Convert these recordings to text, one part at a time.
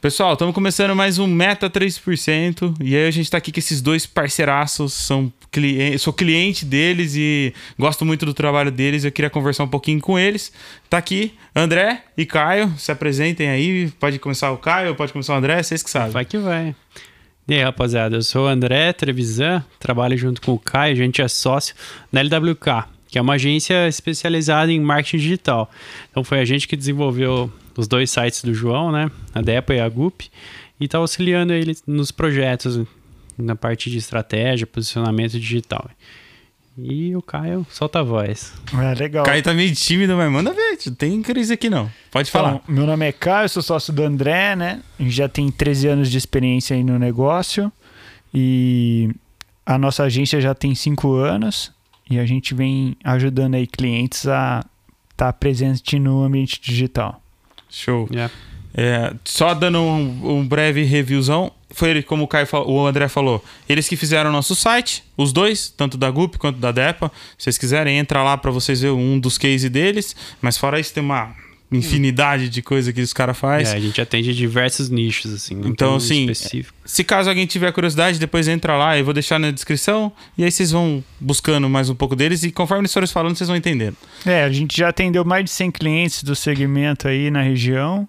Pessoal, estamos começando mais um Meta 3%. E aí a gente está aqui com esses dois parceiraços. São cliente, sou cliente deles e gosto muito do trabalho deles. Eu queria conversar um pouquinho com eles. Tá aqui André e Caio. Se apresentem aí. Pode começar o Caio, pode começar o André, vocês que sabem. Vai que vai. E aí, rapaziada, eu sou o André Trevisan, trabalho junto com o Caio, a gente é sócio na LWK, que é uma agência especializada em marketing digital. Então foi a gente que desenvolveu os dois sites do João, né? A DEPA e a GUP, e está auxiliando ele nos projetos, na parte de estratégia, posicionamento digital. E o Caio solta a voz. É, legal. O Caio tá meio tímido, mas manda ver. Não tem crise aqui não. Pode falar. Então, meu nome é Caio, sou sócio do André, né? A gente já tem 13 anos de experiência aí no negócio. E a nossa agência já tem 5 anos. E a gente vem ajudando aí clientes a estar tá presente no ambiente digital. Show. Yeah. É, só dando um, um, breve reviewzão, foi ele, como o, Caio, o André falou, eles que fizeram o nosso site, os dois, tanto da GUP quanto da DEPA. Se vocês quiserem, entra lá para vocês verem um dos cases deles. Mas fora isso, tem uma infinidade de coisa que os caras fazem. É, a gente atende diversos nichos, assim. então, assim, específico. se caso alguém tiver curiosidade, depois entra lá, eu vou deixar na descrição, e aí vocês vão buscando mais um pouco deles, e conforme eles forem falando, vocês vão entendendo. É, a gente já atendeu mais de 100 clientes do segmento aí na região,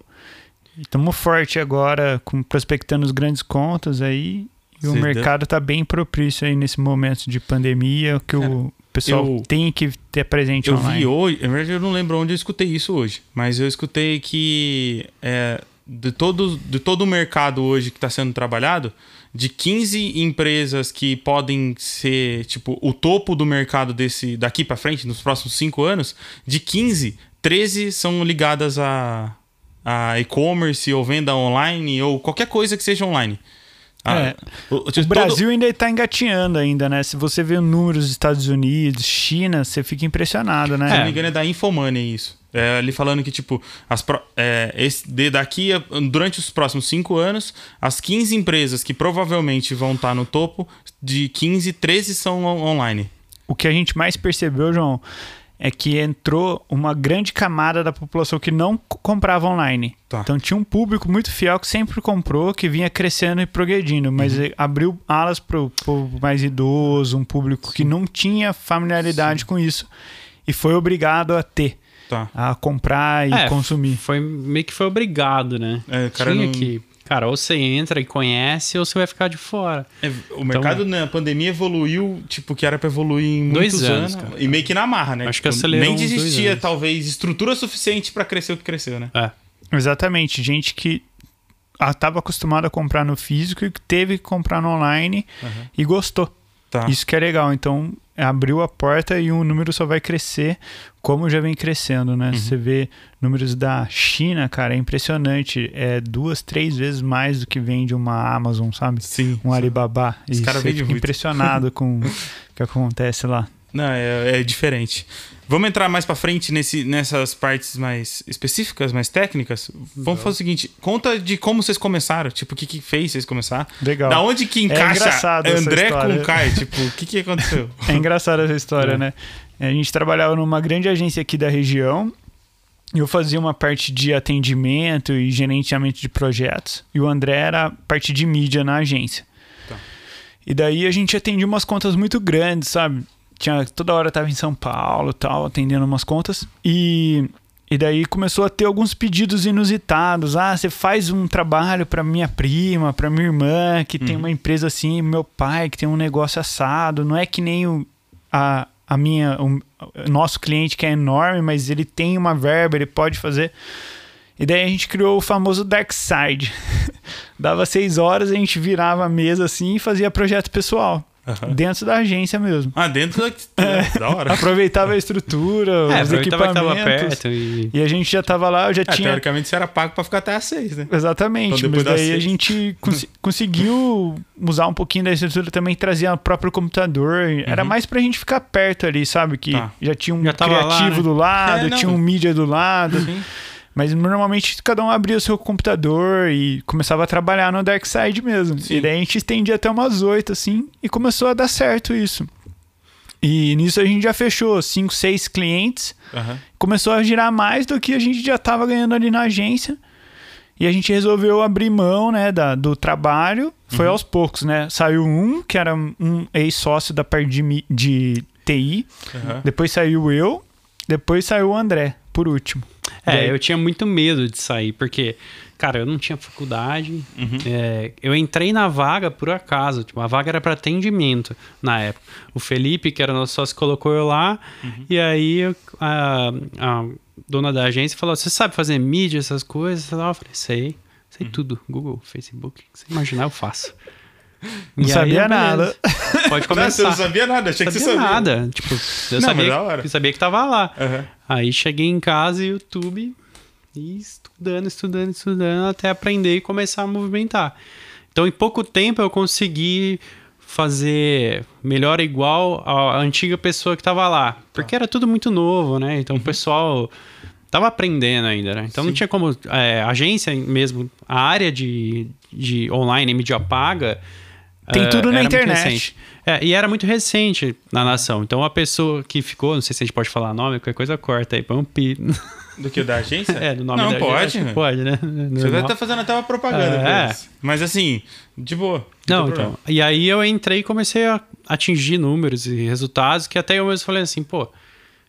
estamos forte agora, com, prospectando os grandes contas aí, e Sim, o mercado está bem propício aí nesse momento de pandemia, que o pessoal eu, tem que ter presente eu online. Vi hoje, eu não lembro onde eu escutei isso hoje, mas eu escutei que é, de, todo, de todo o mercado hoje que está sendo trabalhado, de 15 empresas que podem ser tipo o topo do mercado desse daqui para frente, nos próximos 5 anos, de 15, 13 são ligadas a, a e-commerce ou venda online ou qualquer coisa que seja online. Ah, é. o, o, o Brasil ainda está engatinhando ainda, né? Se você vê números dos Estados Unidos, China, você fica impressionado, né? Se não me engano é da Infomoney isso. É, ali falando que, tipo, as pro, é, esse, de daqui, durante os próximos cinco anos, as 15 empresas que provavelmente vão estar tá no topo, de 15, 13 são online. O que a gente mais percebeu, João, é que entrou uma grande camada da população que não comprava online. Tá. Então tinha um público muito fiel que sempre comprou, que vinha crescendo e progredindo, mas uhum. abriu alas para o povo mais idoso, um público Sim. que não tinha familiaridade Sim. com isso e foi obrigado a ter. Tá. A comprar e é, consumir. Foi meio que foi obrigado, né? É, cara tinha não... que Cara, ou você entra e conhece, ou você vai ficar de fora. É, o mercado então, na pandemia evoluiu, tipo, que era para evoluir em muitos anos. anos e meio que na marra, né? Acho tipo, que acelerou Nem existia, talvez, estrutura suficiente para crescer o que cresceu, né? É. Exatamente. Gente que estava acostumada a comprar no físico e teve que comprar no online uhum. e gostou. Tá. Isso que é legal. Então, abriu a porta e o número só vai crescer como já vem crescendo, né? Uhum. Você vê números da China, cara, é impressionante. É duas, três vezes mais do que vende uma Amazon, sabe? Sim. Um sim. Alibaba. Os e você fica impressionado com o que acontece lá. Não, é, é diferente. Vamos entrar mais para frente nesse, nessas partes mais específicas, mais técnicas. Vamos fazer o seguinte: conta de como vocês começaram, tipo, o que, que fez vocês começar. Legal. Da onde que é encaixa é André com o Kai? Tipo, o que, que aconteceu? É engraçada essa história, é. né? A gente trabalhava numa grande agência aqui da região. Eu fazia uma parte de atendimento e gerenciamento de projetos. E o André era parte de mídia na agência. Tá. E daí a gente atendia umas contas muito grandes, sabe? Tinha toda hora estava em São Paulo, tal, atendendo umas contas e e daí começou a ter alguns pedidos inusitados. Ah, você faz um trabalho para minha prima, para minha irmã, que uhum. tem uma empresa assim, meu pai, que tem um negócio assado. Não é que nem o, a, a minha, o, nosso cliente que é enorme, mas ele tem uma verba, ele pode fazer. E daí a gente criou o famoso Dark Side. Dava seis horas, a gente virava a mesa assim e fazia projeto pessoal. Uhum. Dentro da agência mesmo. Ah, dentro da. É, da hora. Aproveitava a estrutura, é, os equipamentos. perto e... e... a gente já tava lá, eu já é, tinha. Teoricamente você era pago para ficar até às seis, né? Exatamente. Então, mas daí seis... a gente cons... conseguiu usar um pouquinho da estrutura também, trazer o próprio computador. Uhum. Era mais pra gente ficar perto ali, sabe? Que tá. já tinha um já criativo lá, né? do lado, é, tinha um mídia do lado. Uhum. Mas normalmente cada um abria o seu computador e começava a trabalhar no Dark Side mesmo. Sim. E daí a gente estendia até umas oito, assim, e começou a dar certo isso. E nisso a gente já fechou cinco, seis clientes. Uhum. Começou a girar mais do que a gente já estava ganhando ali na agência. E a gente resolveu abrir mão, né, da, do trabalho. Foi Uhum. aos poucos, né? Saiu um, que era um ex-sócio da parte de, de TI. Aham. Depois saiu eu. Depois saiu o André, por último. É, Daí- eu tinha muito medo de sair, porque, cara, eu não tinha faculdade. É, eu entrei na vaga por acaso. Tipo, a vaga era para atendimento na época. O Felipe, que era nosso sócio, colocou eu lá. E aí a, a dona da agência falou: Você sabe fazer mídia, essas coisas? Eu falei: Sei, sei tudo. Google, Facebook. Se você imaginar, eu faço. Não E aí, sabia beleza. nada. Pode Não, você começar. não sabia nada, achei que você sabia sabia. nada. Tipo, eu Não, sabia, que, sabia que tava lá. Aham. Aí cheguei em casa, YouTube, e estudando, estudando, estudando, até aprender e começar a movimentar. Então, em pouco tempo, eu consegui fazer melhor igual a antiga pessoa que estava lá. Porque era tudo muito novo, né? Então, o pessoal tava aprendendo ainda, né? Então, não tinha como... é, a agência mesmo, a área de, de online, mídia paga... Tem é, tudo na era muito internet. É, e era muito recente na nação. Então, a pessoa que ficou, não sei se a gente pode falar nome, qualquer coisa corta aí, põe um pi. Do que da agência? É, do nome não, da pode. que né? Pode, né? Você Normal. deve estar fazendo até uma propaganda É. pra eles. Mas assim, de boa. Não, tem então. problema. E aí eu entrei e comecei a atingir números e resultados que até eu mesmo falei assim, pô,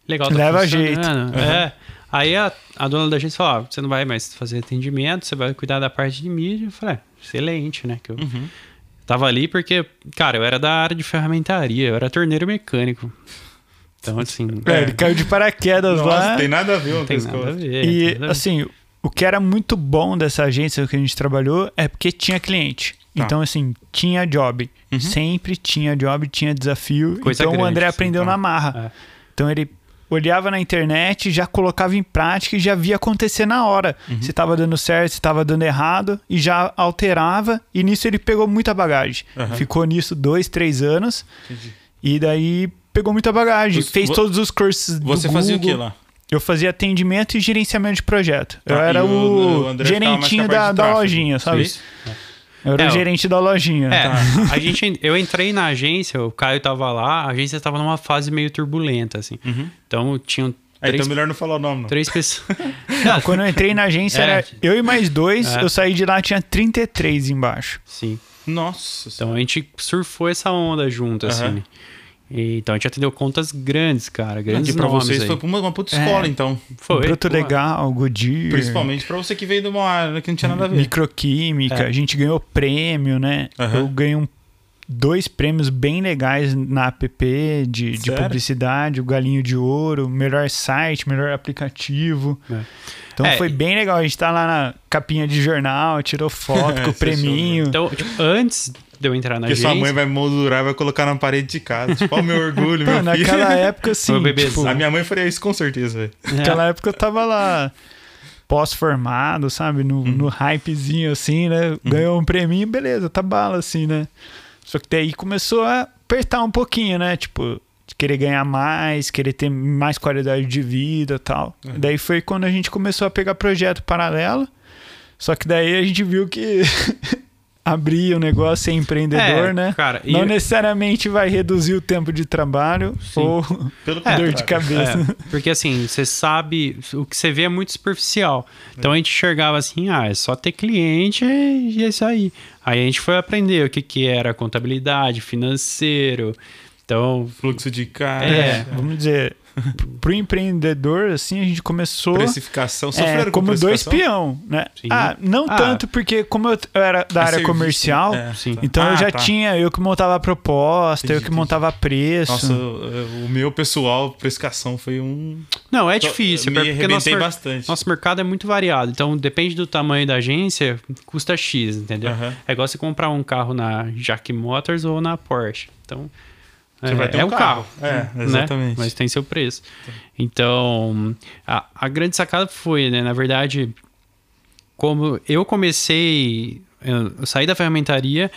legal tá Leva funcionando. É. Aí a, a dona da agência falou, ó, você não vai mais fazer atendimento, você vai cuidar da parte de mídia. Eu falei, é, excelente, né? Que eu Uhum. Tava ali porque, cara, eu era da área de ferramentaria, eu era torneiro mecânico. Então, assim, É, ele caiu de paraquedas Nossa, lá. tem nada a ver uma não tem a nada a ver. E, ver. assim, o que era muito bom dessa agência que a gente trabalhou é porque tinha cliente. Tá. Então, assim, tinha job. Uhum. Sempre tinha job, tinha desafio. Coisa então, o grande, André assim, aprendeu tá. na marra. É. Então, ele olhava na internet, já colocava em prática e já via acontecer na hora. Uhum. Se estava dando certo, se estava dando errado, e já alterava. E nisso ele pegou muita bagagem. Aham. Ficou nisso dois, três anos. Entendi. E daí pegou muita bagagem. Fez vo- todos os cursos do Você fazia o que Google. lá? Eu fazia atendimento e gerenciamento de projeto. Tá, eu era o- o, o gerentinho da, da lojinha, sabe? Isso? Eu era É, o gerente da lojinha. É, Tá. a gente, eu entrei na agência, o Caio tava lá, a agência tava numa fase meio turbulenta, assim. Então tinham Ah, três, então melhor não falar o nome, não. três pessoas. Não, quando eu entrei na agência, É. era eu e mais dois. É. Eu saí de lá, tinha 33 embaixo. Sim. Nossa Então a gente surfou essa onda junto, Aham. assim. Então a gente atendeu contas grandes, cara, grandes Aqui pra nomes vocês aí. foi pra uma, uma puta escola, É. então. Foi, Bruto pô. Legal, Goodyear. Principalmente pra você que veio de uma área que não tinha nada a ver. Microquímica. É. A gente ganhou prêmio, né? Aham. Eu ganhei um- dois prêmios bem legais na app de, de publicidade. O Galinho de Ouro, melhor site, melhor aplicativo. É. Então É, foi bem legal. A gente tá lá na capinha de jornal, tirou foto com o preminho. Então, tipo, antes de eu entrar na Porque agência... sua mãe vai moldurar e vai colocar na parede de casa. Tipo, ó, o meu orgulho, meu Pô, filho. naquela época, assim, tipo, A minha mãe faria isso com certeza, velho. É. naquela época eu tava lá pós-formado, sabe? No, Uhum. no hypezinho, assim, né? Ganhou um prêmio, beleza, tá bala, assim, né? Só que daí começou a apertar um pouquinho, né? Tipo, de querer ganhar mais, querer ter mais qualidade de vida e tal. Uhum. Daí foi quando a gente começou a pegar projeto paralelo. Só que daí a gente viu que abrir o negócio ser empreendedor, É, né? cara, e- Não necessariamente vai reduzir o tempo de trabalho ou Pelo dor de cabeça. É, porque assim, você sabe, o que você vê é muito superficial. Então a gente enxergava assim, ah, é só ter cliente e é isso aí. Aí a gente foi aprender o que, que era contabilidade, financeiro. Então, Fluxo de caixa. É. Vamos dizer, pro empreendedor, assim, a gente começou Precificação. é, Sofreram com como dois peão, né? Sim. Ah, não Ah. tanto porque como eu eu era da É área serviço, comercial, né? É, então Ah, eu já tá. tinha, eu que montava a proposta, eu Entendi, que montava preço. Nossa, o meu pessoal, precificação foi um. não, é difícil, Me porque arrebentei nosso, bastante. nosso mercado é muito variado. Então, depende do tamanho da agência, custa X, entendeu? Aham. É igual você comprar um carro na Jack Motors ou na Porsche. Então, Você é, vai ter é um o carro. carro. É, né? exatamente. Mas tem seu preço. Então, a, a grande sacada foi, né? Na verdade, como eu comecei, eu, saí da ferramentaria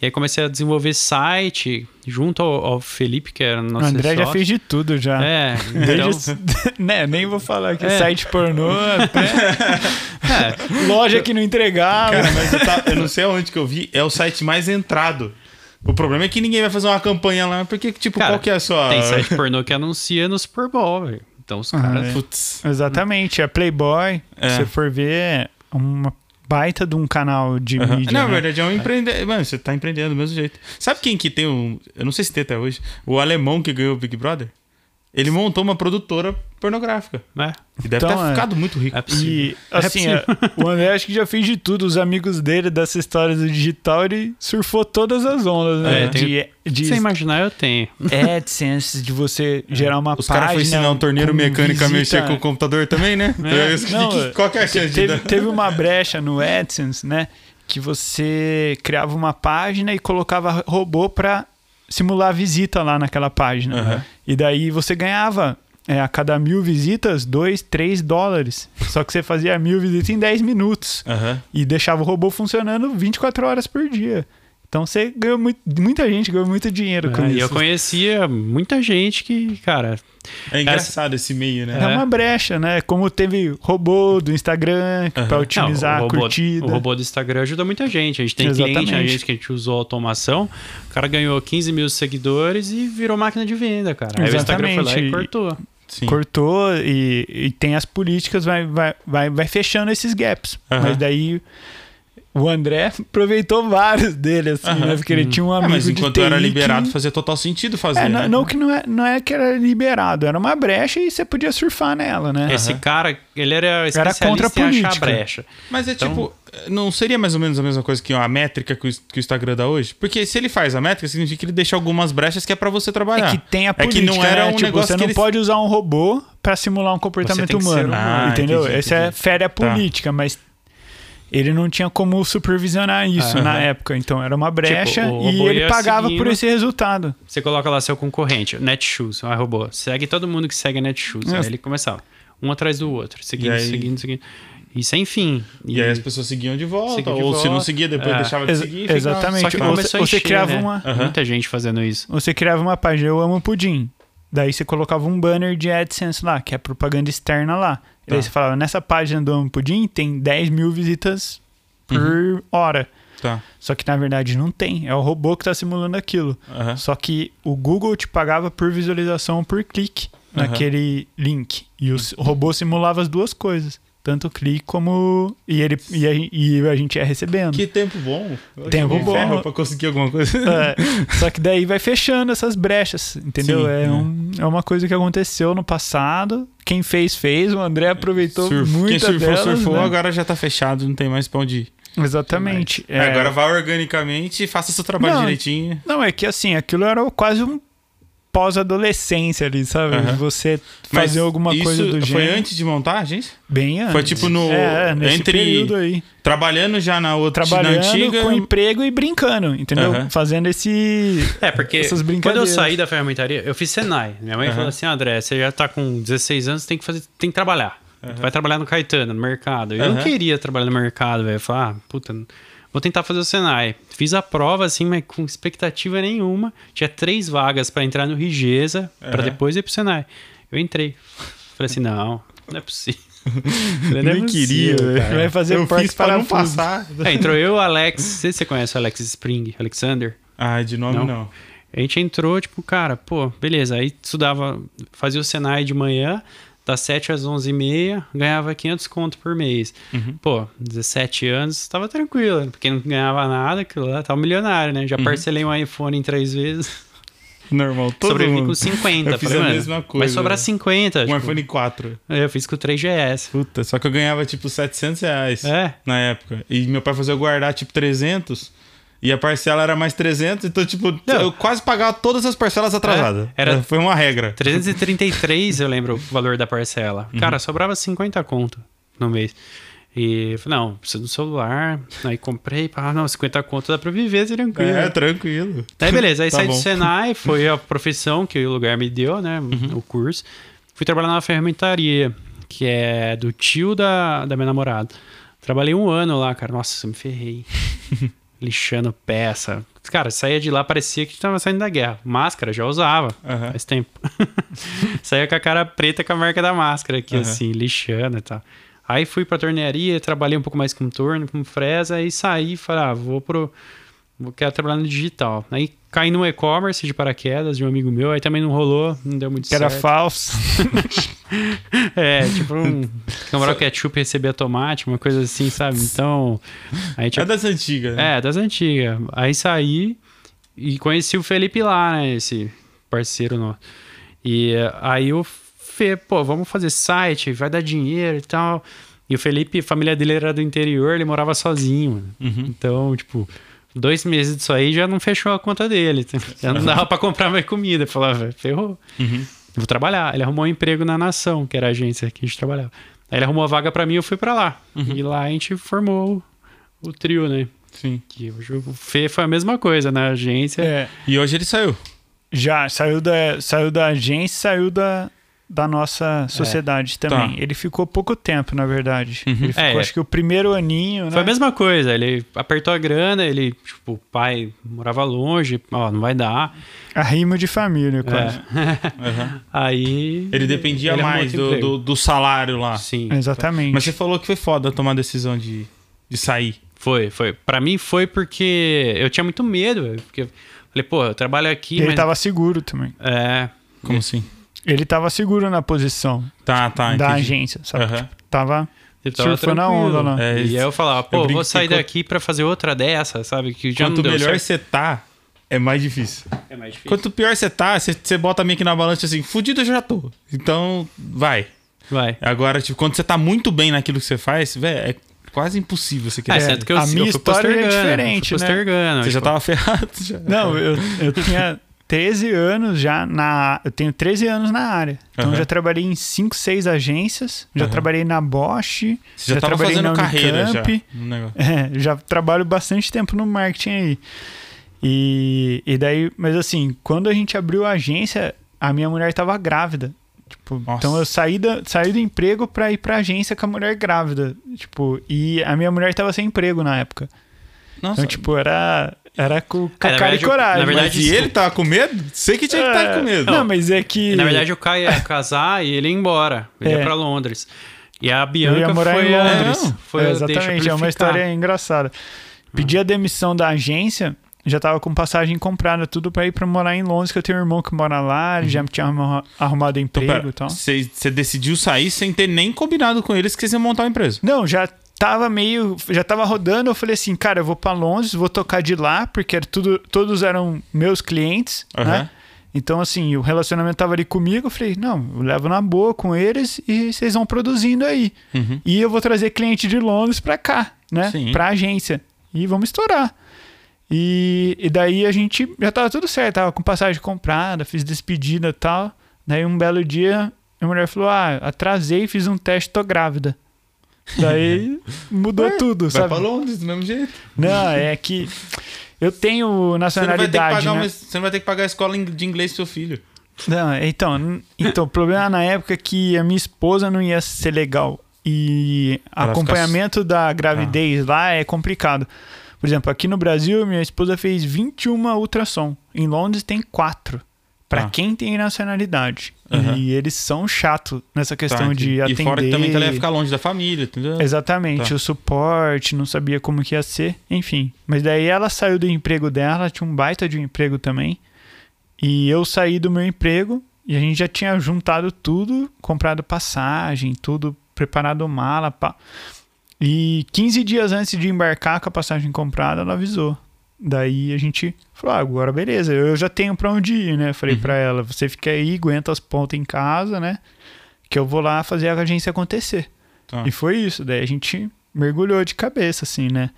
e aí comecei a desenvolver site junto ao, ao Felipe, que era o nosso André já fez de tudo já. É, Desde então, né, nem vou falar que É. site pornô, até é, loja que não entregava. Cara, mas eu, tá- eu não sei aonde que eu vi, é o site mais entrado. O problema é que ninguém vai fazer uma campanha lá, porque, tipo, Cara, qual que é a sua. tem site pornô que anuncia no Super Bowl, velho. Então os caras. é. Putz. Exatamente, é Playboy. É. Se você for ver, é uma baita de um canal de mídia. Não, na né? verdade é um empreendedor. Mano, você tá empreendendo do mesmo jeito. Sabe quem que tem um. Eu não sei se tem até hoje. O alemão que ganhou o Big Brother? Ele montou uma produtora pornográfica. É, E deve Então, ter é. ficado muito rico. é possível. E assim, É é, o André acho que já fez de tudo. Os amigos dele dessa história do digital, ele surfou todas as ondas, né? É, tem- de, de Se você imaginar, eu tenho. AdSense, de você gerar uma Os página. caras foram ensinar um torneiro mecânico a mexer visita. com o computador também, né? É. Não, Que- Qual que é a chance de Teve, dar? teve uma brecha no AdSense, né? Que você criava uma página e colocava robô pra simular visita lá naquela página. Aham. E daí você ganhava é, a cada mil visitas, 2, 3 dólares. Só que você fazia mil visitas em 10 minutos. Aham. E deixava o robô funcionando 24 horas por dia. Então você ganhou muito, muita gente ganhou muito dinheiro com É, isso. e eu conhecia muita gente que, cara, É engraçado esse meio, né? É uma brecha, né? Como teve robô do Instagram pra Não, otimizar o a robô, curtida. O robô do Instagram ajuda muita gente. A gente tem cliente, a Exatamente. gente que a gente usou automação. O cara ganhou 15 mil seguidores e virou máquina de venda, cara. Aí o Instagram foi lá e Exatamente. cortou. Sim. cortou e, e tem as políticas, vai, vai, vai, vai fechando esses gaps. Aham. Mas daí o André aproveitou vários dele, assim, Aham. né? Porque ele tinha um Ah, amigo mas de enquanto era liberado, que... fazia total sentido fazer. É, né? não, não que não é, não é que era liberado, era uma brecha e você podia surfar nela, né? Esse cara, ele era Era especialista contra a em achar política. brecha. Mas é Então- tipo, não seria mais ou menos a mesma coisa que a métrica que o, que o Instagram dá hoje? Porque se ele faz a métrica, significa que ele deixa algumas brechas que é pra você trabalhar. É que tem a É que política, não era né? um Tipo, negócio você que não eles- pode usar um robô pra simular um comportamento ser humano, humano. Ah, entendeu? entendi, é entendi. fere a Tá. política, mas ele não tinha como supervisionar isso Aham. na época, então era uma brecha Tipo, o e ele pagava seguindo. por esse resultado. Você coloca lá seu concorrente, Netshoes, um robô. Segue todo mundo que segue a Netshoes. É. Aí ele começava, um atrás do outro, seguindo, E aí- seguindo, seguindo. E sem fim. E aí as pessoas seguiam de volta, Seguiam de ou se não volta. seguia, depois É. deixava de Ex- seguir. e ficava- exatamente. Só que Ou começou a você encher, criava né? uma- Aham. Muita gente fazendo isso. Você criava uma página, eu amo pudim. Daí você colocava um banner de AdSense lá, que é propaganda externa lá. E Tá. daí você falava, nessa página do Amo Pudim tem 10 mil visitas por Uhum. hora. Tá. Só que na verdade não tem. É o robô que está simulando aquilo. Aham. Só que o Google te pagava por visualização por clique Aham. naquele link. E o robô simulava as duas coisas. Tanto o clique como. E, ele, e, a, e a gente ia recebendo. Que tempo bom. Eu Tempo bom. Pra conseguir alguma coisa. É, só que daí vai fechando essas brechas, entendeu? Sim, é, é. um- é uma coisa que aconteceu no passado. Quem fez, fez. O André aproveitou Surf- muito Quem surfou, delas, surfou, né? agora já tá fechado, não tem mais pra onde ir. Exatamente. É, É, Agora vai organicamente e faça seu trabalho Não, direitinho. Não, é que assim, aquilo era quase um pós-adolescência ali, sabe? Aham. Você Mas fazer alguma isso coisa do foi gênero. antes de montar a agência? Bem antes. Foi tipo no- É, nesse entre- período aí. Trabalhando já na outra na Trabalhando antiga. com emprego e brincando, entendeu? Aham. Fazendo esse... É, porque Essas quando eu brincadeiras. saí da ferramentaria, eu fiz Senai. Minha mãe Aham. falou assim: André, você já tá com 16 anos, tem que fazer, tem que trabalhar. Vai trabalhar no Caetano, no mercado. Eu não queria trabalhar no mercado, velho. Eu falei, ah, puta, vou tentar fazer o Senai. Fiz a prova, assim, mas com expectativa nenhuma. Tinha três vagas pra entrar no Rigesa, pra Aham. depois ir pro Senai. Eu entrei. Falei assim: não, não é possível. Falei, não é Nem queria, cara. Vai fazer eu fiz pra não passar. É, entrou eu, o Alex. Não sei se você conhece o Alex Spring, Alexander. Ah, de nome Não. não. A gente entrou, tipo, cara, pô, beleza. Aí estudava, fazia o Senai de manhã, das 7 às 11 e meia, ganhava 500 conto por mês. Uhum. Pô, 17 anos, tava tranquilo, porque não ganhava nada, aquilo lá, tava milionário, né? Já Uhum. parcelei um iPhone em três vezes, Normal, todo sobrevivi mundo. com 50. Eu fiz Falei, a mesma coisa, Vai sobrar né? 50. Um tipo, iPhone 4. Eu fiz com o 3GS. Puta, só que eu ganhava tipo 700 reais É. na época. E meu pai fazia eu guardar tipo 300. E a parcela era mais 300, então, tipo, Não. eu quase pagava todas as parcelas atrasadas. É, era- Foi uma regra. 333, eu lembro o valor da parcela. Uhum. Cara, sobrava 50 conto no mês. E falei, não, preciso do celular. Aí comprei, pá, não, 50 conto dá pra viver tranquilo. É, tranquilo. Aí beleza, aí Tá saí do bom. Senai, foi a profissão que o lugar me deu, né? Uhum. O curso. Fui trabalhar na ferramentaria, que é do tio da, da minha namorada. Trabalhei um ano lá, cara. Nossa, eu me ferrei. Lixando peça. Cara, saía de lá, parecia que tava saindo da guerra. Máscara, já usava. Aham. Faz tempo. saía com a cara preta com a marca da máscara aqui, Aham. assim, lixando e tal. Aí fui pra tornearia, trabalhei um pouco mais com torno, com fresa, aí saí e falei, ah, vou pro vou quero trabalhar no digital. Aí caí no e-commerce de paraquedas de um amigo meu, aí também não rolou, não deu muito Que certo. era falso. É, tipo um camarão ketchup receber automático, uma coisa assim, sabe? Então, a gente É das antigas, né? É, das antigas. Aí saí e conheci o Felipe lá, né? Esse parceiro nosso. E eh, aí o Fê, pô, vamos fazer site, vai dar dinheiro e tal. E o Felipe, a família dele era do interior, ele morava sozinho. Uhum. Então, tipo, dois meses disso aí já não fechou a conta dele. Já não dava pra comprar mais comida. Eu falava, ferrou. Uhum. Vou trabalhar. Ele arrumou um emprego na Nação, que era a agência que a gente trabalhava. Aí ele arrumou a vaga pra mim eu fui pra lá. E lá a gente formou o, o trio, né? Sim. Que hoje o Fê foi a mesma coisa na agência. É, E hoje ele saiu. já saiu da, saiu da agência, saiu da, da nossa sociedade também. Tá. Ele ficou pouco tempo, na verdade. Uhum. Ele ficou, É. acho que o primeiro aninho, né? Foi a mesma coisa. Ele apertou a grana, ele, tipo, o pai morava longe, ó, não vai dar. Arrimo de família, quase. É. Uhum. Aí. Ele dependia ele mais do, do, do salário lá. Sim. Exatamente. Mas você falou que foi foda tomar a decisão de, de sair. Foi, foi. Pra mim foi porque eu tinha muito medo. velho, Porque eu falei, pô, eu trabalho aqui, ele mas. tava seguro também. É. Como assim? Ele tava seguro na posição Tá, tá. da entendi. agência, sabe? Aham. Tipo, tava Eu tava surfando na onda lá. É, e aí eu falava, pô, brinco vou sair daqui pra fazer outra dessa, sabe? Que já Quanto melhor certo. você tá, é mais difícil. É mais difícil. Quanto pior você tá, você, você bota meio que na balança assim, fudido eu já tô. Então, vai. Vai. Agora, tipo, quando você tá muito bem naquilo que você faz, velho, é quase impossível você É, querer. sendo que eu, a minha eu história é postergando, diferente, eu fui né? postergando. você já tipo, tava ferrado. Já. Não, eu, eu tinha 13 anos já na. Eu tenho 13 anos na área. Então eu já trabalhei em 5, 6 agências. Já Aham. trabalhei na Bosch. Você já, tava trabalhei fazendo na carreira já. Unicamp. no negócio. É, já trabalho bastante tempo no marketing aí. E, e daí, mas assim, quando a gente abriu a agência, a minha mulher tava grávida. Tipo, então eu saí, da, saí do emprego pra ir pra agência com a mulher grávida. Tipo, e a minha mulher tava sem emprego na época. Nossa, Então, tipo, era, era com, com É, cara e verdade, coragem. na verdade, mas e ele tava com medo? Sei que tinha que estar com medo. Não, mas é que. Na verdade, o Caio ia casar e ele ia embora. Ele É. ia pra Londres. E a Bianca ia morar foi em a- Londres. Foi É, a- deixa pra exatamente, é uma história engraçada. Pedi a demissão da agência, já tava com passagem comprada, tudo pra ir pra morar em Londres, que eu tenho um irmão que mora lá, ele já me tinha arruma- arrumado Então, emprego pera, e tal. você, você decidiu sair sem ter nem combinado com eles que vocês iam montar uma empresa. Não, já tava meio. Já tava rodando, eu falei assim, cara, eu vou pra Londres, vou tocar de lá, porque era tudo, todos eram meus clientes, Aham. né? Então, assim, o relacionamento tava ali comigo, eu falei, não, eu levo na boa com eles e vocês vão produzindo aí. Uhum. E eu vou trazer cliente de Londres pra cá, né? Sim. Pra agência. E vamos estourar. E, e daí a gente já tava tudo certo, tava com passagem comprada, fiz despedida e tal. Daí um belo dia, a mulher falou: Ah, atrasei, fiz um teste, tô grávida. Daí mudou Ué, tudo, Vai sabe? pra Londres do mesmo jeito. Não, é que eu tenho Você não, vai ter que nacionalidade, pagar né? uma- você não vai ter que pagar a escola de inglês pro seu filho. Não, então, então, o problema na época é que a minha esposa não ia ser legal. E Ela acompanhamento da gravidez lá é complicado. Por exemplo, aqui no Brasil, minha esposa fez 21 ultrassom. Em Londres tem 4. Pra Tá. quem tem nacionalidade. Aham. E eles são chato nessa questão Tá, de atender. E fora que também ela ia ficar longe da família, entendeu? Exatamente, Tá. o suporte, não sabia como que ia ser, enfim. Mas daí ela saiu do emprego dela, tinha um baita de um emprego também. E eu saí do meu emprego e a gente já tinha juntado tudo, comprado passagem, tudo, preparado mala, pá. E 15 dias antes de embarcar com a passagem comprada, ela avisou. Daí a gente falou: ah, agora beleza, eu já tenho pra onde ir, né? Falei Uhum. pra ela: você fica aí, aguenta as pontas em casa, né? Que eu vou lá fazer a agência acontecer. Tá. E foi isso. Daí a gente mergulhou de cabeça, assim, né?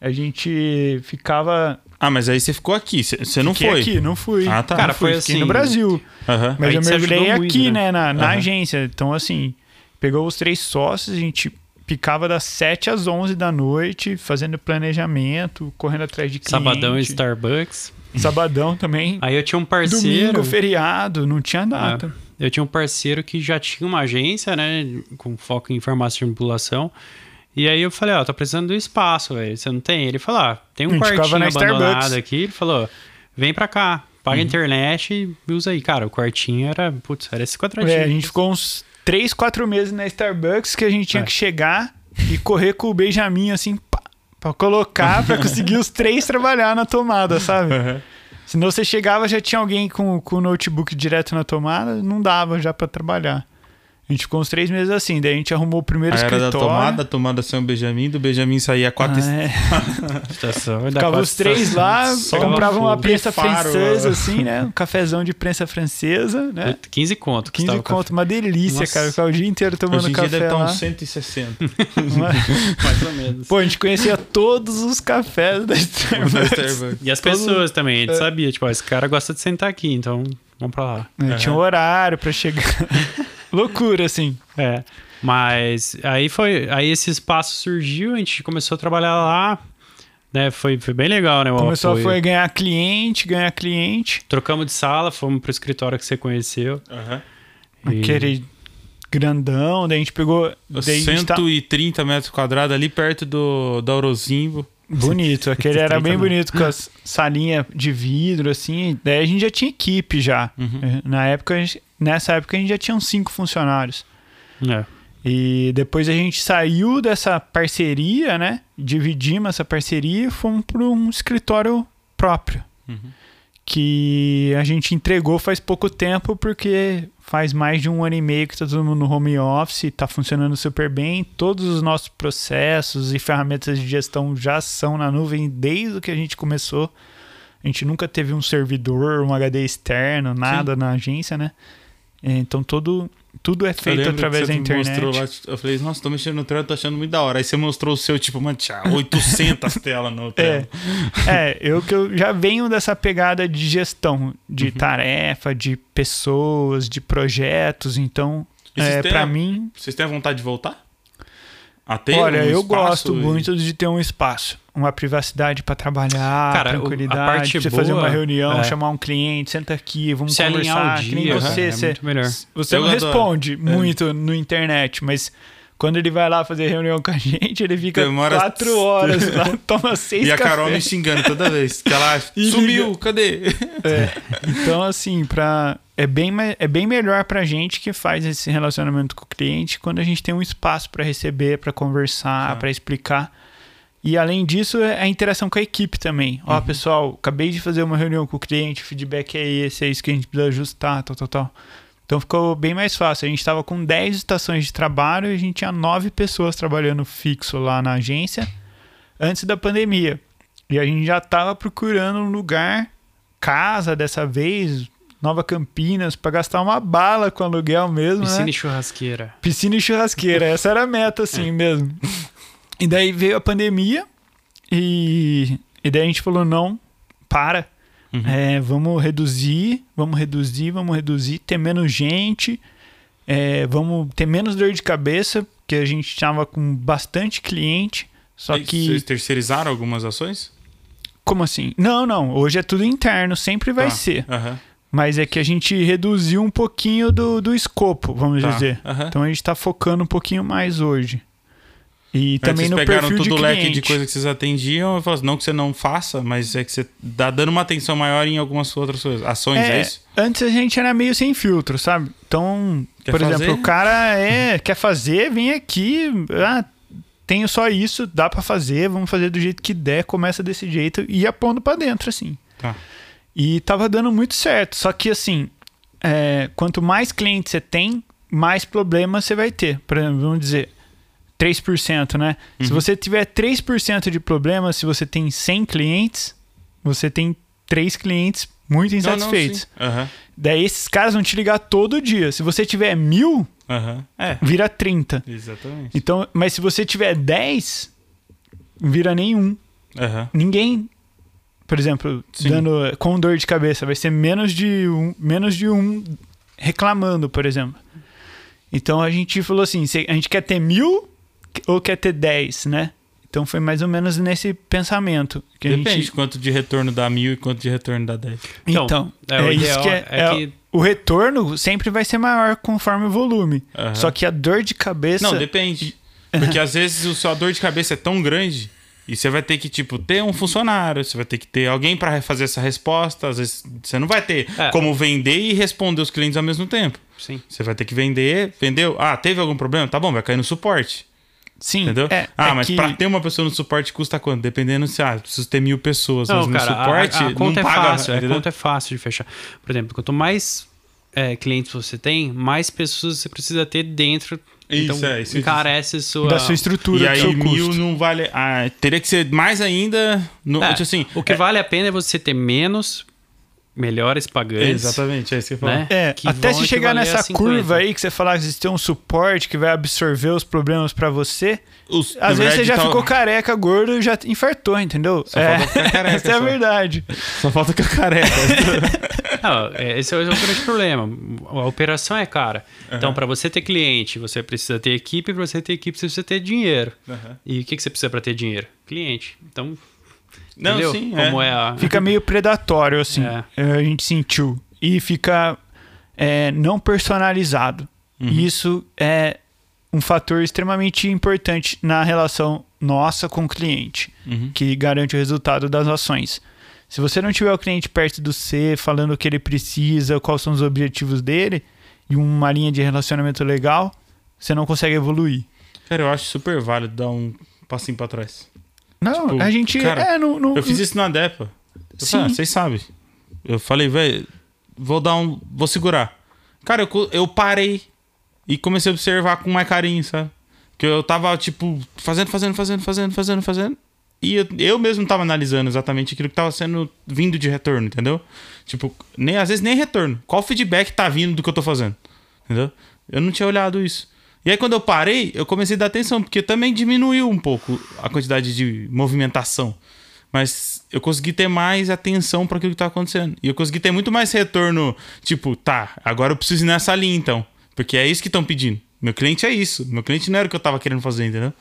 A gente ficava. Ah, mas aí você ficou aqui, você não Fiquei foi. aqui, não fui. Ah, tá. Cara, fui, foi assim- no Brasil. Aham. Mas Aí eu mergulhei ajudou muito, aqui, né? né, na, na Aham. agência. Então, assim, pegou os três sócios, a gente ficava das 7 às 11 da noite, fazendo planejamento, correndo atrás de cliente. Sabadão em Starbucks. Sabadão também. Aí eu tinha um parceiro. Domingo, feriado, não tinha data. Eu tinha um parceiro que já tinha uma agência, né? Com foco em farmácia de manipulação. E aí eu falei, ó, tô precisando do espaço, velho. Você não tem? Ele falou, ah, tem um quartinho na abandonado Starbucks. aqui. Ele falou, vem pra cá, paga Uhum. internet e usa aí. Cara, o quartinho era, putz, era esse quadradinho. É, a gente ficou uns 3, 4 meses na Starbucks que a gente tinha É. que chegar e correr com o Benjamin assim, pá, Pra colocar, pra conseguir os três trabalhar na tomada, sabe? Uhum. Senão você chegava, já tinha alguém com, com o notebook direto na tomada, não dava já pra trabalhar. A gente ficou uns três meses assim, daí a gente arrumou o primeiro Aí era escritório. da tomada, a tomada saiu o Benjamin, do Benjamin saía quatro Ah, é. Estação, dá Ficava quatro os três lá, estações. comprava uma prensa Faro, francesa, ó. assim, né? Um cafezão de prensa francesa, né? 15 conto. 15 custava o conto, uma delícia, Nossa. cara. Ficar o dia inteiro tomando Hoje em dia café deve estar lá. uns 160. Uma- café, Mais ou menos. Pô, a gente conhecia todos os cafés da Da Starbucks. E as todo- pessoas também, a gente sabia, tipo, ó, esse cara gosta de sentar aqui, então vamos pra lá. É, Tinha um horário pra chegar. Loucura, assim. É. Mas aí foi. Aí esse espaço surgiu, a gente começou a trabalhar lá. Né, foi, foi bem legal, né? o Começou a apoio. foi ganhar cliente, ganhar cliente. Trocamos de sala, fomos pro escritório que você conheceu. Aham. E- Aquele grandão, daí a gente pegou. Daí a gente tá... 130 metros quadrados ali perto do, da Orozimbo. Bonito, aquele era 30 bem bonito com as salinha de vidro, assim. Daí a gente já tinha equipe já. Uhum. Na época, a gente- nessa época a gente já tinha uns cinco funcionários. É. E depois a gente saiu dessa parceria, né? Dividimos essa parceria e fomos para um escritório próprio. Uhum. Que a gente entregou faz pouco tempo, porque faz mais de um ano e meio que tá todo mundo no home office, tá funcionando super bem. Todos os nossos processos e ferramentas de gestão já são na nuvem desde que a gente começou. A gente nunca teve um servidor, um HD externo, nada na agência, né? É, Então todo, tudo é feito através da internet. Mostrou lá, eu falei, nossa, tô mexendo no trailer, tô achando muito da hora. Aí você mostrou o seu, tipo, mano, tinha 800 telas no É, trailer. é eu que eu já venho dessa pegada de gestão, de Uhum. tarefa, de pessoas, de projetos, então é, para mim, Vocês têm a vontade de voltar? A ter olha, um eu gosto e- muito de ter um espaço, uma privacidade para trabalhar, Cara, a tranquilidade, parte você fazer boa uma reunião, é- chamar um cliente, senta aqui, vamos Se conversar, o que nem dia, você, é você, muito melhor. você não adoro. responde É. muito no internet, mas quando ele vai lá fazer reunião com a gente, ele fica Demora- quatro horas lá, toma seis E a Carol me xingando toda vez. Que ela E sumiu, liga. cadê? É. Então, assim, pra, é, bem, é bem melhor pra gente que faz esse relacionamento com o cliente quando a gente tem um espaço pra receber, pra conversar, pra explicar. E além disso, é a interação com a equipe também. Ó, Uhum. pessoal, acabei de fazer uma reunião com o cliente, o feedback é esse, é isso que a gente precisa ajustar, tal, tal, tal. Então ficou bem mais fácil. A gente estava com 10 estações de trabalho e a gente tinha 9 pessoas trabalhando fixo lá na agência antes da pandemia. E a gente já estava procurando um lugar, casa dessa vez, Nova Campinas, para gastar uma bala com aluguel mesmo, Piscina né? e churrasqueira. Piscina e churrasqueira, essa era a meta, assim mesmo. E daí veio a pandemia e, e daí a gente falou: não, para. Uhum. É, vamos reduzir, vamos reduzir, vamos reduzir, ter menos gente, é, vamos ter menos dor de cabeça, porque a gente estava com bastante cliente. Só E que. Vocês terceirizaram algumas ações? Como assim? Não, não. Hoje é tudo interno, sempre vai Tá. ser. Aham. Mas é que a gente reduziu um pouquinho do, do escopo, vamos Tá. dizer. Aham. Então a gente está focando um pouquinho mais hoje. E também Antes no vocês pegaram perfil todo de o leque de coisas que vocês atendiam e falaram assim, não que você não faça, mas é que você dá dando uma atenção maior em algumas outras coisas. Ações, é, É, isso? antes a gente era meio sem filtro, sabe? Então, Quer por fazer? exemplo, o cara é, quer fazer, vem aqui, ah, tenho só isso, dá pra fazer, vamos fazer do jeito que der, começa desse jeito e ia pondo pra dentro, assim. Tá. E tava dando muito certo. Só que assim, é, quanto mais clientes você tem, mais problemas você vai ter. Por exemplo, vamos dizer 3%, né? Se Uhum. você tiver 3% de problemas, se você tem 100 clientes, você tem 3 clientes muito Não, não, insatisfeitos. sim. Aham. Daí esses caras vão te ligar todo dia. Se você tiver mil, Aham. É, vira 30. exatamente. Então, mas se você tiver 10, vira nenhum. Ninguém, por exemplo, Sim. dando com dor de cabeça, vai ser menos de um, menos de um reclamando, por exemplo. Então a gente falou assim: se a gente quer ter mil ou quer ter 10, né? Então foi mais ou menos nesse pensamento que a Depende gente. quanto de retorno dá mil e quanto de retorno dá 10. Então, Então, é, é, o isso ideal que é, é é que- o retorno sempre vai ser maior conforme o volume. Aham. Só que a dor de cabeça Não, depende. Porque às vezes o sua dor de cabeça é tão grande e você vai ter que, tipo, ter um funcionário, você vai ter que ter alguém para fazer essa resposta. Às vezes você não vai ter É. como vender e responder os clientes ao mesmo tempo. Sim. Você vai ter que vender, vendeu. Ah, teve algum problema? Tá bom, vai cair no suporte. Sim. Entendeu? É, ah, é mas que- pra ter uma pessoa no suporte custa quanto? Dependendo se, ah, preciso ter mil pessoas. Não, mas cara, no suporte a, a conta não é paga. fácil, a entendeu? conta é fácil de fechar. Por exemplo, quanto mais é, clientes você tem, mais pessoas você precisa ter dentro. Isso, então, é, isso encarece a sua... Da sua estrutura, E aí seu mil custo. não vale. Ah, teria que ser mais ainda. No, É, tipo assim, o que é- vale a pena é você ter menos, melhores pagantes. Exatamente, é isso que eu falo. Né? É, que até se chegar nessa 50. curva aí que você falar que tem um suporte que vai absorver os problemas pra você, Os- às vezes você já tá- ficou careca, gordo e já infartou, entendeu? Só falta ficar careca, essa é a verdade. Só falta que eu careca. Não, é, esse é o grande problema. A operação é cara. Então, para você ter cliente, você precisa ter equipe. Para você ter equipe, você precisa ter dinheiro. Aham. E o que, que você precisa para ter dinheiro? Cliente. Então, Não, entendeu? sim, Como é. é, a... Fica meio predatório, assim, É. é, a gente sentiu. E fica é, não personalizado. Uhum. E isso é um fator extremamente importante na relação nossa com o cliente, Uhum. que garante o resultado das ações. Se você não tiver o cliente perto do C, falando o que ele precisa, quais são os objetivos dele, e uma linha de relacionamento legal, você não consegue evoluir. Cara, eu acho super válido dar um passinho pra trás. Não, Tipo, a gente. cara, é, não, não, Eu fiz isso na Depa. Eu Sim. falei, ah, vocês sabem. Eu falei, velho, vou dar um. Vou segurar. Cara, eu, eu parei e comecei a observar com mais carinho, sabe? Que eu tava, tipo, fazendo, fazendo, fazendo, fazendo, fazendo, fazendo. E eu, eu mesmo tava analisando exatamente aquilo que tava sendo vindo de retorno, entendeu? Tipo, nem, às vezes nem retorno. Qual feedback tá vindo do que eu tô fazendo? Entendeu? Eu não tinha olhado isso. E aí, quando eu parei, eu comecei a dar atenção, porque também diminuiu um pouco a quantidade de movimentação. Mas eu consegui ter mais atenção para aquilo que tá acontecendo. E eu consegui ter muito mais retorno, tipo, tá, agora eu preciso ir nessa linha então. Porque é isso que estão pedindo. Meu cliente é isso. Meu cliente não era o que eu tava querendo fazer, entendeu?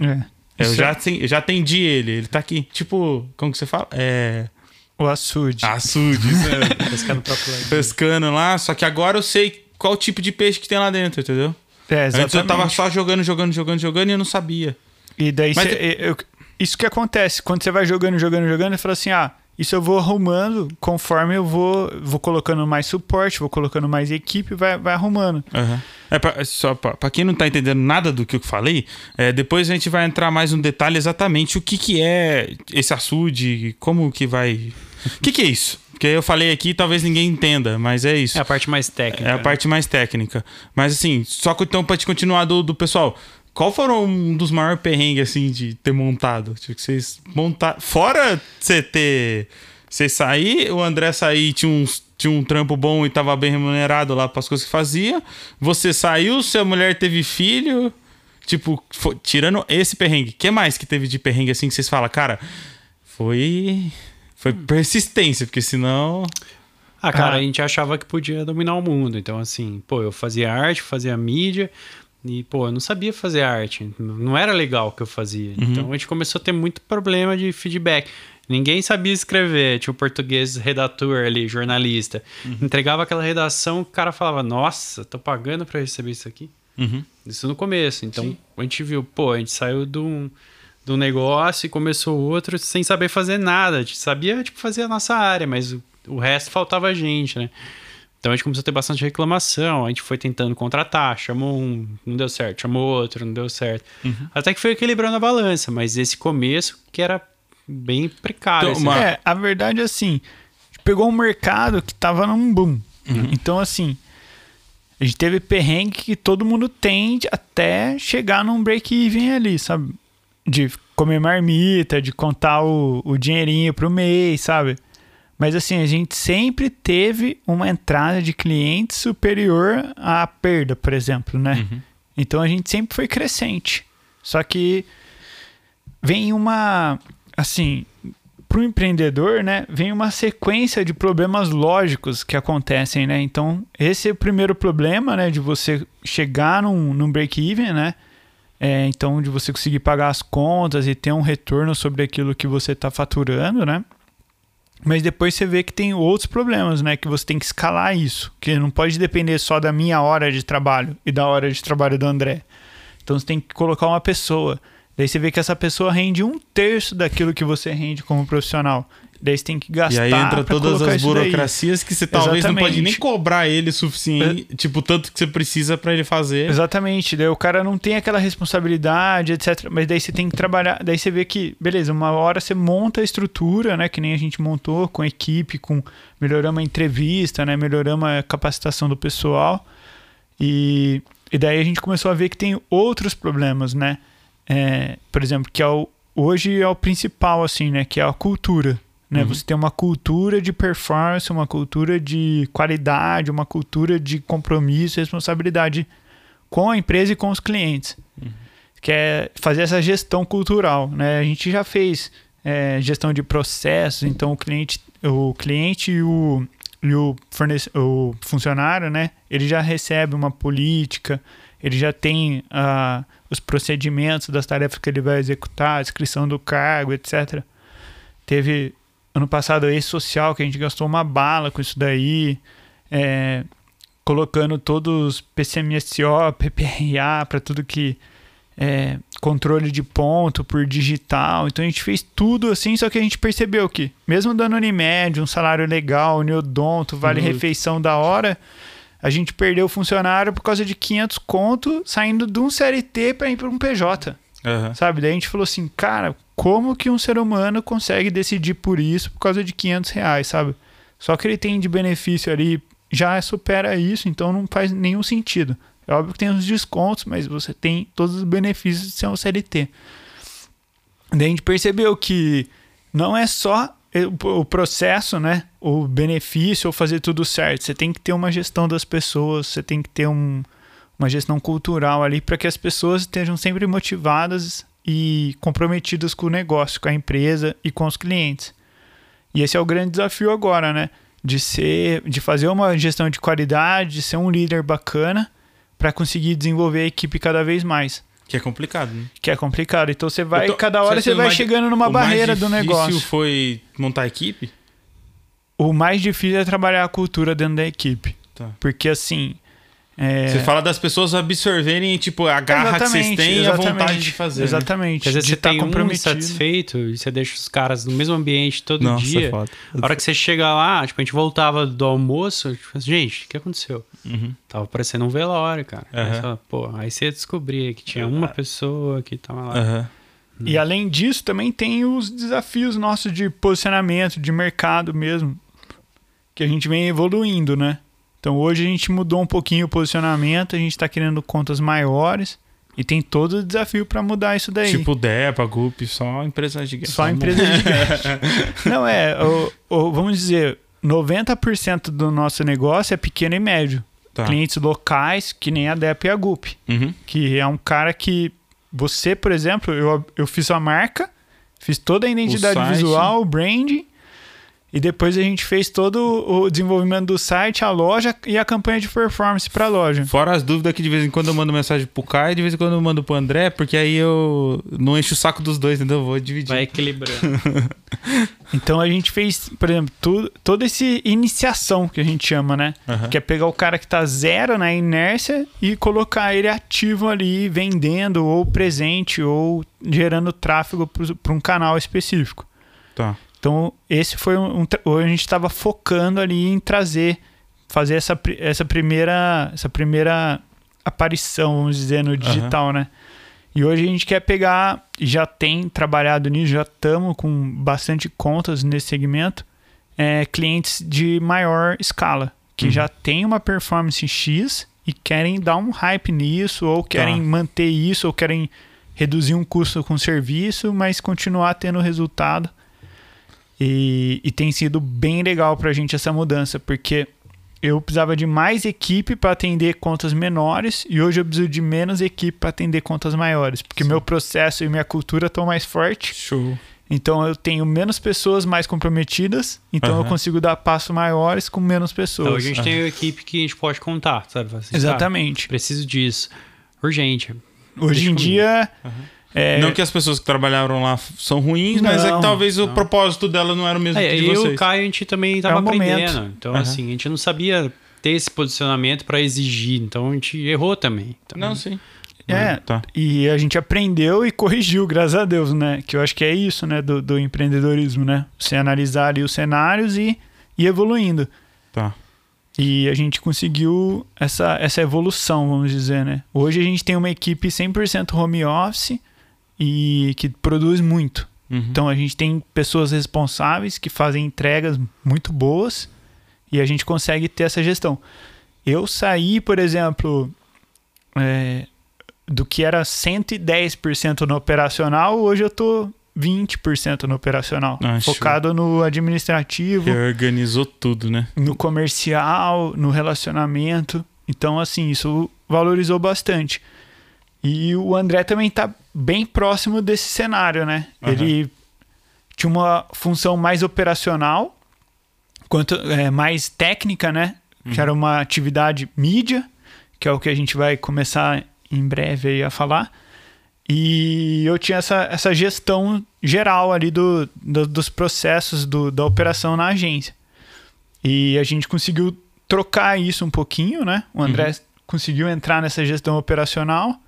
É. Eu já, é eu já atendi ele, ele tá aqui. Tipo, como que você fala? É. o açude. Açude, isso é. lado. pescando lá, só que agora eu sei qual tipo de peixe que tem lá dentro, entendeu? É, Antes eu tava só jogando, jogando, jogando, jogando e eu não sabia. E daí Mas cê- eu- isso que acontece, quando você vai jogando, jogando, jogando, você fala assim: ah, isso eu vou arrumando conforme eu vou, vou colocando mais suporte, vou colocando mais equipe, vai, vai arrumando. É pra, só pra, pra quem não tá entendendo nada do que eu falei, é, depois a gente vai entrar mais no detalhe exatamente o que que é esse açude, como que vai... O que que é isso? Porque eu falei aqui talvez ninguém entenda, mas é isso. É a parte mais técnica. É a parte mais técnica. Mas assim, só que então pra te continuar do, do pessoal, qual foram um dos maiores perrengues assim de ter montado? Tipo, que vocês montaram. Fora você ter. Você sair, o André sair tinha, uns, tinha um trampo bom e tava bem remunerado lá pras coisas que fazia. Você saiu, sua mulher teve filho. Tipo, fo- tirando esse perrengue, o que mais que teve de perrengue assim que vocês falam, cara? Foi. Foi persistência, porque senão. Ah, cara, Ah. a gente achava que podia dominar o mundo. Então, assim, pô, eu fazia arte, fazia mídia. E, pô, eu não sabia fazer arte. Não era legal o que eu fazia. Então, a gente começou a ter muito problema de feedback. Ninguém sabia escrever. Tinha o português redator ali, jornalista. Entregava aquela redação, o cara falava, nossa, tô pagando pra receber isso aqui. Uhum. Isso no começo. Então, a gente viu, pô, a gente saiu de um, um negócio e começou outro sem saber fazer nada. A gente sabia, tipo, fazer a nossa área, mas o, o resto faltava a gente, né? Então a gente começou a ter bastante reclamação, a gente foi tentando contratar, chamou um, não deu certo, chamou outro, não deu certo. Até que foi equilibrando a balança, mas esse começo que era bem precário. Então, assim. uma- É, a verdade é assim: a gente pegou um mercado que tava num boom. Então, assim, a gente teve perrengue que todo mundo tem até chegar num break-even ali, sabe? De comer marmita, de contar o, o dinheirinho pro mês, sabe? Mas assim, a gente sempre teve uma entrada de clientes superior à perda, por exemplo, né? Então a gente sempre foi crescente. Só que vem uma assim, para o empreendedor, né, vem uma sequência de problemas lógicos que acontecem, né? Então, esse é o primeiro problema, né, de você chegar num, num break-even, né? É, então, de você conseguir pagar as contas e ter um retorno sobre aquilo que você está faturando, né? Mas depois você vê que tem outros problemas, né? Que você tem que escalar isso. Que não pode depender só da minha hora de trabalho e da hora de trabalho do André. Então você tem que colocar uma pessoa. Daí você vê que essa pessoa rende um terço daquilo que você rende como profissional. Daí você tem que gastar. E aí entra todas as burocracias que você talvez não pode Exatamente. nem cobrar ele o suficiente, tipo, tanto que você precisa pra ele fazer. Exatamente, daí o cara não tem aquela responsabilidade, etc. Mas daí você tem que trabalhar, daí você vê que, beleza, uma hora você monta a estrutura, né? Que nem a gente montou com a equipe, com melhoramos a entrevista, né? Melhoramos a capacitação do pessoal. E, e daí a gente começou a ver que tem outros problemas, né? É, por exemplo, que é o, hoje é o principal, assim, né? Que é a cultura. Né? Uhum. Você tem uma cultura de performance, uma cultura de qualidade, uma cultura de compromisso e responsabilidade com a empresa e com os clientes. Que é fazer essa gestão cultural. Né? A gente já fez é, gestão de processos, então o cliente, o cliente e o, e o, fornece, o funcionário, né? ele já recebe uma política, ele já tem ah, os procedimentos das tarefas que ele vai executar, a descrição do cargo, etc. Teve ano passado esse social que a gente gastou uma bala com isso daí, é, colocando todos PCMSO, PPRA para tudo que é, controle de ponto por digital. Então a gente fez tudo assim, só que a gente percebeu que, mesmo dando Unimed, um salário legal, Neodonto, vale Uhum. refeição da hora, a gente perdeu o funcionário por causa de 500 conto saindo de um CLT para ir para um PJ. Aham. Sabe? Daí a gente falou assim, cara, como que um ser humano consegue decidir por isso por causa de 500 reais, sabe? Só que ele tem de benefício ali já supera isso, então não faz nenhum sentido. É óbvio que tem os descontos, mas você tem todos os benefícios de ser um CLT. Daí a gente percebeu que não é só o processo, né? O benefício ou fazer tudo certo. Você tem que ter uma gestão das pessoas, você tem que ter um, uma gestão cultural ali para que as pessoas estejam sempre motivadas e comprometidas com o negócio, com a empresa e com os clientes. E esse é o grande desafio agora, né? De ser, de fazer uma gestão de qualidade, de ser um líder bacana para conseguir desenvolver a equipe cada vez mais. Que é complicado, né? Que é complicado. Então você vai, tô- cada hora você o vai mais- chegando numa o mais barreira do difícil negócio. foi montar a equipe? O mais difícil é trabalhar a cultura dentro da equipe. Tá. Porque assim. É, Você fala das pessoas absorverem, tipo, a garra que vocês têm e a vontade exatamente, de fazer. né? Exatamente. Porque às vezes de você estar tem um comprometido. insatisfeito e você deixa os caras no mesmo ambiente todo Nossa, dia. foda. A hora que você chega lá, tipo, a gente voltava do almoço, tipo, gente, o que aconteceu? Uhum. Tava parecendo um velório, cara. Aí, Aham. você fala, pô, aí você descobria que tinha uma pessoa que tava lá. Aham. E além disso, também tem os desafios nossos de posicionamento, de mercado mesmo, que a gente vem evoluindo, né? Então hoje a gente mudou um pouquinho o posicionamento, a gente está querendo contas maiores e tem todo o desafio para mudar isso daí. Tipo Depa, Gup, só empresas gigantes. Só empresas gigantes. Não, é, o- o- vamos dizer, 90% do nosso negócio é pequeno e médio. Tá. Clientes locais, que nem a DEP e a GUP. Uhum. que é um cara que você, por exemplo, eu, eu fiz a marca, fiz toda a identidade site. visual, o brand, e depois a gente fez todo o desenvolvimento do site, a loja e a campanha de performance para a loja. Fora as dúvidas que de vez em quando eu mando mensagem pro Caio e de vez em quando eu mando pro André, porque aí eu não encho o saco dos dois, entendeu? Eu vou dividir. Vai equilibrando. Então a gente fez, por exemplo, tudo, toda essa iniciação que a gente chama, né? Aham. Que é pegar o cara que tá zero na inércia e colocar ele ativo ali, vendendo ou presente ou gerando tráfego para um canal específico. Tá. Então, esse foi um. um a gente estava focando ali em trazer, fazer essa, essa primeira essa primeira aparição, vamos dizer, no digital, né? E hoje a gente quer pegar, já tem trabalhado nisso, já estamos com bastante contas nesse segmento, é, clientes de maior escala, que já tem uma performance X e querem dar um hype nisso, ou querem manter isso, ou querem reduzir um custo com o serviço, mas continuar tendo resultado. E, e tem sido bem legal pra gente essa mudança, porque eu precisava de mais equipe para atender contas menores e hoje eu preciso de menos equipe para atender contas maiores, porque meu processo e minha cultura estão mais fortes. Show. Então eu tenho menos pessoas mais comprometidas, então eu Aham. consigo dar passos maiores com menos Então, pessoas. hoje a gente tem uma equipe que a gente pode contar, sabe? Assim, Exatamente. "Cara, preciso disso. Urgente. Hoje Deixa em comigo." dia é, Não que as pessoas que trabalharam lá são ruins, mas é Não, que talvez o propósito dela não era o mesmo É, que de eu e vocês. o Caio, a gente também tava É um momento. aprendendo. Então, Aham. assim, a gente não sabia ter esse posicionamento para exigir. Então, a gente errou também. Então, Não, sim. É, tá. e a gente aprendeu e corrigiu, graças a Deus, né? Que eu acho que é isso, né, do, do empreendedorismo, né? Você analisar ali os cenários e ir evoluindo. Tá. E a gente conseguiu essa, essa evolução, vamos dizer, né? Hoje a gente tem uma equipe 100% home office e que produz muito. Uhum. Então a gente tem pessoas responsáveis que fazem entregas muito boas e a gente consegue ter essa gestão. Eu saí, por exemplo, é, do que era 110% no operacional, hoje eu tô 20% no operacional. Ah, show. focado no administrativo, Reorganizou tudo, né? no comercial, no relacionamento. Então, assim, isso valorizou bastante. E o André também tá bem próximo desse cenário, né? Aham. Ele tinha uma função mais operacional, quanto é, mais técnica, né? Que era uma atividade mídia, que é o que a gente vai começar em breve a falar. E eu tinha essa, essa gestão geral ali do, do- dos processos do- da operação na agência. E a gente conseguiu trocar isso um pouquinho, né? O André conseguiu entrar nessa gestão operacional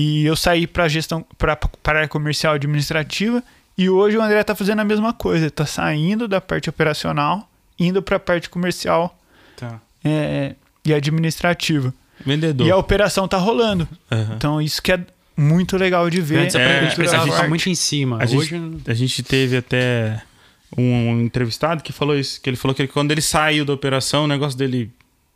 e eu saí para gestão para a área comercial e administrativa e hoje o André tá fazendo a mesma coisa, ele tá saindo da parte operacional, indo para a parte comercial Tá. é, e administrativa. Vendedor. E a operação tá rolando. Aham. Então isso que é muito legal de ver. É, gente a gente- ficar muito em cima. a gente- Hoje A gente teve até um, um entrevistado que falou isso, que ele falou que ele- quando ele saiu da operação, o negócio dele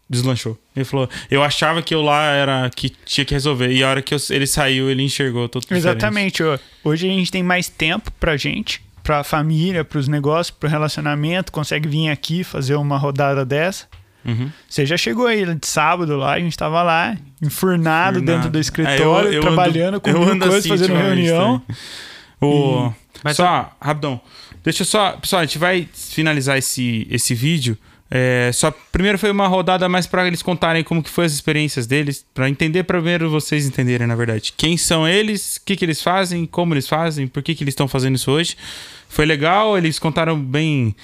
deslanchou. Ele falou, eu achava que eu lá era que tinha que resolver, e a hora que eu- ele saiu, ele enxergou tudo. Exatamente. ó. Hoje a gente tem mais tempo pra gente, pra família, pros negócios, pro relacionamento, consegue vir aqui fazer uma rodada dessa. Uhum. Você já chegou aí de sábado lá, a gente tava lá, enfurnado, dentro do É, escritório, eu- eu trabalhando ando- com mil ando coisas, assim fazendo reunião. também. O... Mas só, rapidão. Deixa eu só. Pessoal, a gente vai finalizar esse, esse vídeo. É, só primeiro foi uma rodada mais para eles contarem como que foi as experiências deles, para entender primeiro vocês entenderem na verdade quem são eles, o que que eles fazem, como eles fazem, por que que eles estão fazendo isso hoje. Foi legal, eles contaram bem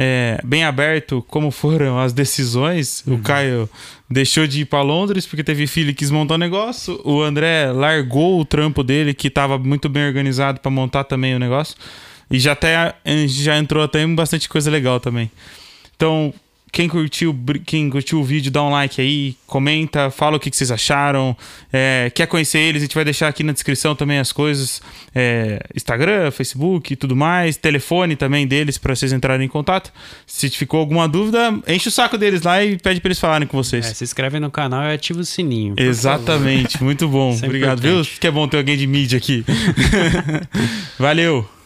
é, bem aberto como foram as decisões. O Caio deixou de ir para Londres porque teve filho e quis montar um negócio. O André largou o trampo dele que estava muito bem organizado para montar também o negócio. E já até já entrou até em bastante coisa legal também. Então, quem curtiu, quem curtiu o vídeo, dá um like aí, comenta, fala o que, que vocês acharam. É, quer conhecer eles? A gente vai deixar aqui na descrição também as coisas: é, Instagram, Facebook e tudo mais, telefone também deles para vocês entrarem em contato. Se ficou alguma dúvida, enche o saco deles lá e pede para eles falarem com vocês. é, se inscreve no canal e ativa o sininho. Exatamente, muito bom. Obrigado, viu? Que é bom ter alguém de mídia aqui. Valeu!